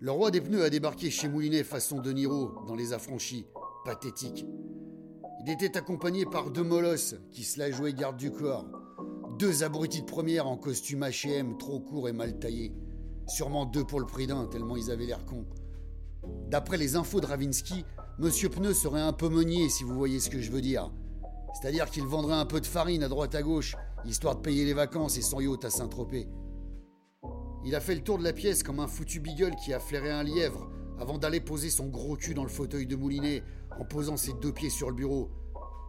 Le roi des pneus a débarqué chez Moulinet façon De Niro dans Les Affranchis. Pathétique. Il était accompagné par deux molosses qui se la jouaient garde du corps. Deux abrutis de première en costume H&M trop court et mal taillé. Sûrement deux pour le prix d'un, tellement ils avaient l'air cons. D'après les infos de Ravinsky, Monsieur Pneu serait un peu meunier si vous voyez ce que je veux dire. C'est-à-dire qu'il vendrait un peu de farine à droite à gauche, histoire de payer les vacances et son yacht à Saint-Tropez. Il a fait le tour de la pièce comme un foutu beagle qui a flairé un lièvre avant d'aller poser son gros cul dans le fauteuil de Moulinet en posant ses deux pieds sur le bureau.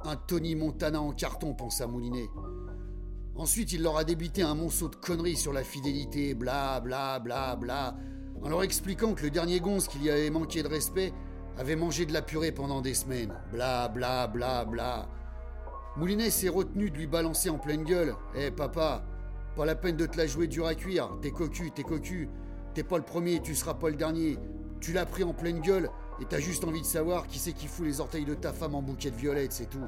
Un Tony Montana en carton, pensa Moulinet. Ensuite, il leur a débité un monceau de conneries sur la fidélité, bla bla bla bla, en leur expliquant que le dernier gonze qui lui avait manqué de respect avait mangé de la purée pendant des semaines, bla bla bla bla. Moulinet s'est retenu de lui balancer en pleine gueule. Eh papa, pas la peine de te la jouer dur à cuire, t'es cocu, t'es cocu. T'es pas le premier, tu seras pas le dernier. Tu l'as pris en pleine gueule et t'as juste envie de savoir qui c'est qui fout les orteils de ta femme en bouquet de violettes, c'est tout.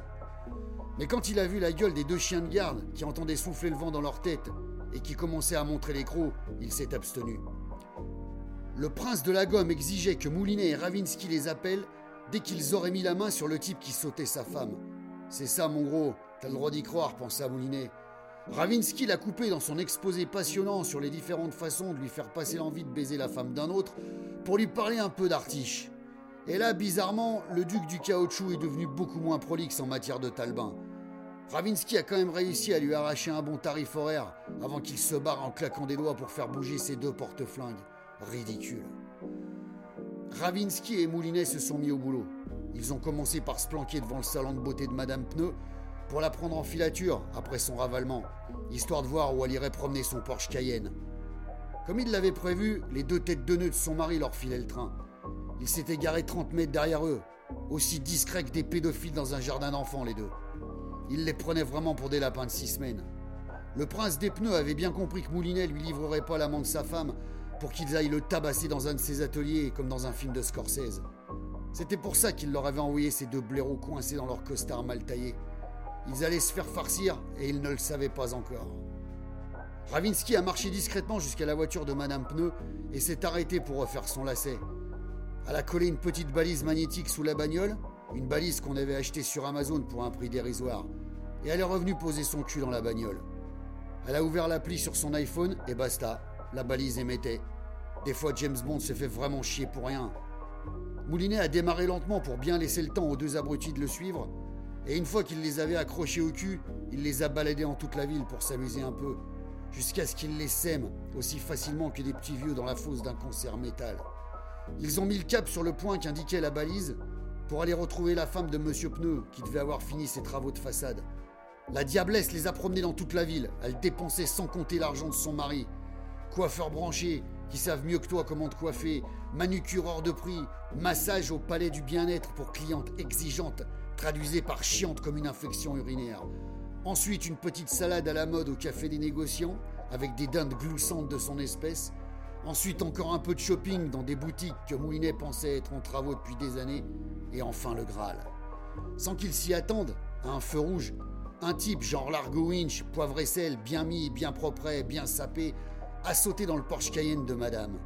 Mais quand il a vu la gueule des deux chiens de garde qui entendaient souffler le vent dans leur tête et qui commençaient à montrer les crocs, il s'est abstenu. Le prince de la gomme exigeait que Moulinet et Ravinsky les appellent dès qu'ils auraient mis la main sur le type qui sautait sa femme. C'est ça, mon gros, t'as le droit d'y croire, pensa Moulinet. Ravinsky l'a coupé dans son exposé passionnant sur les différentes façons de lui faire passer l'envie de baiser la femme d'un autre pour lui parler un peu d'artiche. Et là, bizarrement, le duc du caoutchouc est devenu beaucoup moins prolixe en matière de talbin. Ravinsky a quand même réussi à lui arracher un bon tarif horaire avant qu'il se barre en claquant des doigts pour faire bouger ses deux porte-flingues. Ridicule. Ravinsky et Moulinet se sont mis au boulot. Ils ont commencé par se planquer devant le salon de beauté de Madame Pneu pour la prendre en filature après son ravalement, histoire de voir où elle irait promener son Porsche Cayenne. Comme il l'avait prévu, les deux têtes de nœud de son mari leur filaient le train. Ils s'étaient garés 30 mètres derrière eux, aussi discrets que des pédophiles dans un jardin d'enfants, les deux. Ils les prenaient vraiment pour des lapins de six semaines. Le prince des pneus avait bien compris que Moulinet lui livrerait pas l'amant de sa femme pour qu'ils aillent le tabasser dans un de ses ateliers, comme dans un film de Scorsese. C'était pour ça qu'il leur avait envoyé ces deux blaireaux coincés dans leur costard mal taillé. Ils allaient se faire farcir et ils ne le savaient pas encore. Ravinsky a marché discrètement jusqu'à la voiture de Madame Pneu et s'est arrêté pour refaire son lacet. Elle a collé une petite balise magnétique sous la bagnole, une balise qu'on avait achetée sur Amazon pour un prix dérisoire, et elle est revenue poser son cul dans la bagnole. Elle a ouvert l'appli sur son iPhone et basta, la balise émettait. Des fois, James Bond se fait vraiment chier pour rien. Moulinet a démarré lentement pour bien laisser le temps aux deux abrutis de le suivre, et une fois qu'il les avait accrochés au cul, il les a baladés en toute la ville pour s'amuser un peu, jusqu'à ce qu'il les sème aussi facilement que des petits vieux dans la fosse d'un concert métal. Ils ont mis le cap sur le point qu'indiquait la balise pour aller retrouver la femme de Monsieur Pneu qui devait avoir fini ses travaux de façade. La diablesse les a promenés dans toute la ville. Elle dépensait sans compter l'argent de son mari. Coiffeurs branchés qui savent mieux que toi comment te coiffer, manucure hors de prix, massage au palais du bien-être pour clientes exigeantes, traduisé par chiante comme une infection urinaire. Ensuite, une petite salade à la mode au café des négociants, avec des dindes gloussantes de son espèce. Ensuite, encore un peu de shopping dans des boutiques que Moulinet pensait être en travaux depuis des années. Et enfin, le Graal. Sans qu'il s'y attende, à un feu rouge, un type genre Largo Winch, poivre et sel, bien mis, bien propre, bien sapé, a sauté dans le Porsche Cayenne de Madame.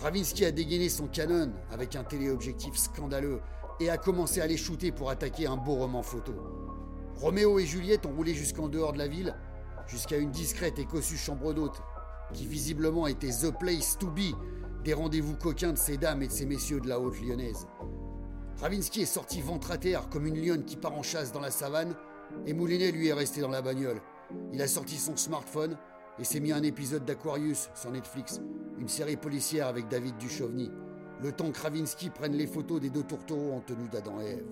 Ravinsky a dégainé son canon avec un téléobjectif scandaleux et a commencé à les shooter pour attaquer un beau roman photo. Roméo et Juliette ont roulé jusqu'en dehors de la ville, jusqu'à une discrète et cossue chambre d'hôte, qui visiblement était The Place to Be, des rendez-vous coquins de ces dames et de ces messieurs de la haute lyonnaise. Ravinsky est sorti ventre à terre comme une lionne qui part en chasse dans la savane, et Moulinet lui est resté dans la bagnole. Il a sorti son smartphone et s'est mis un épisode d'Aquarius sur Netflix, une série policière avec David Duchovny, le temps que Ravinsky prenne les photos des deux tourtereaux en tenue d'Adam et Ève.